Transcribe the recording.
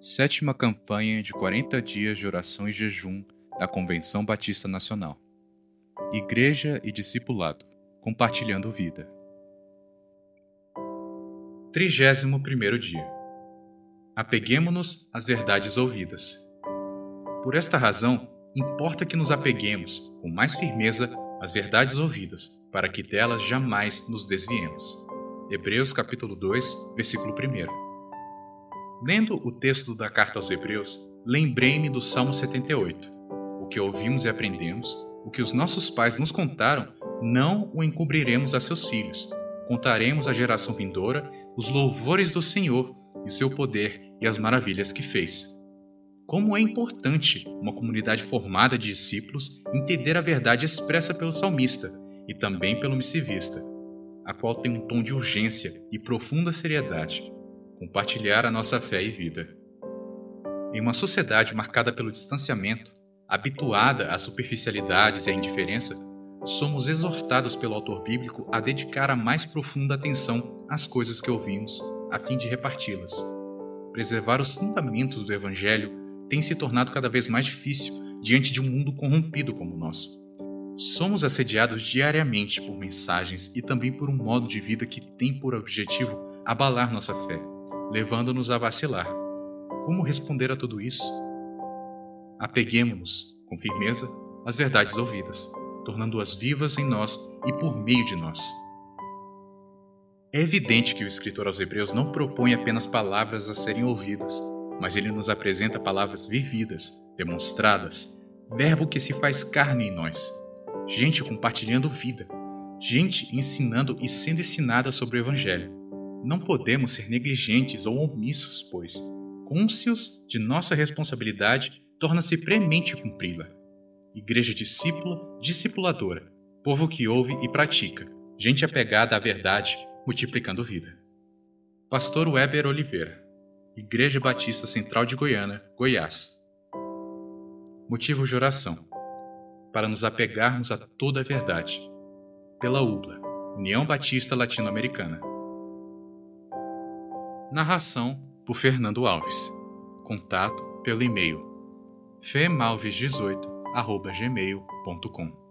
Sétima campanha de 40 dias de oração e jejum da Convenção Batista Nacional. Igreja e discipulado, compartilhando vida. 31 dia. Apeguemo-nos às verdades ouvidas. Por esta razão, importa que nos apeguemos com mais firmeza às verdades ouvidas, para que delas jamais nos desviemos. Hebreus capítulo 2, versículo 1. Lendo o texto da carta aos Hebreus, lembrei-me do Salmo 78. O que ouvimos e aprendemos, o que os nossos pais nos contaram, não o encobriremos a seus filhos. Contaremos à geração vindoura os louvores do Senhor e seu poder e as maravilhas que fez. Como é importante uma comunidade formada de discípulos entender a verdade expressa pelo salmista e também pelo missivista, a qual tem um tom de urgência e profunda seriedade compartilhar a nossa fé e vida. Em uma sociedade marcada pelo distanciamento, habituada às superficialidades e à indiferença, somos exortados pelo autor bíblico a dedicar a mais profunda atenção às coisas que ouvimos, a fim de reparti-las. Preservar os fundamentos do Evangelho tem se tornado cada vez mais difícil diante de um mundo corrompido como o nosso. Somos assediados diariamente por mensagens e também por um modo de vida que tem por objetivo abalar nossa fé levando-nos a vacilar. Como responder a tudo isso? Apeguemos-nos, com firmeza, às verdades ouvidas, tornando-as vivas em nós e por meio de nós. É evidente que o escritor aos Hebreus não propõe apenas palavras a serem ouvidas, mas ele nos apresenta palavras vividas, demonstradas, verbo que se faz carne em nós, gente compartilhando vida, gente ensinando e sendo ensinada sobre o Evangelho. Não podemos ser negligentes ou omissos, pois, cônscios de nossa responsabilidade, torna-se premente cumpri-la. Igreja discípula, discipuladora, povo que ouve e pratica, gente apegada à verdade, multiplicando vida. Pastor Weber Oliveira, Igreja Batista Central de Goiânia, Goiás. Motivo de oração: para nos apegarmos a toda a verdade. Pela UBLA, União Batista Latino-Americana. Narração por Fernando Alves. Contato pelo e-mail femalves18@gmail.com.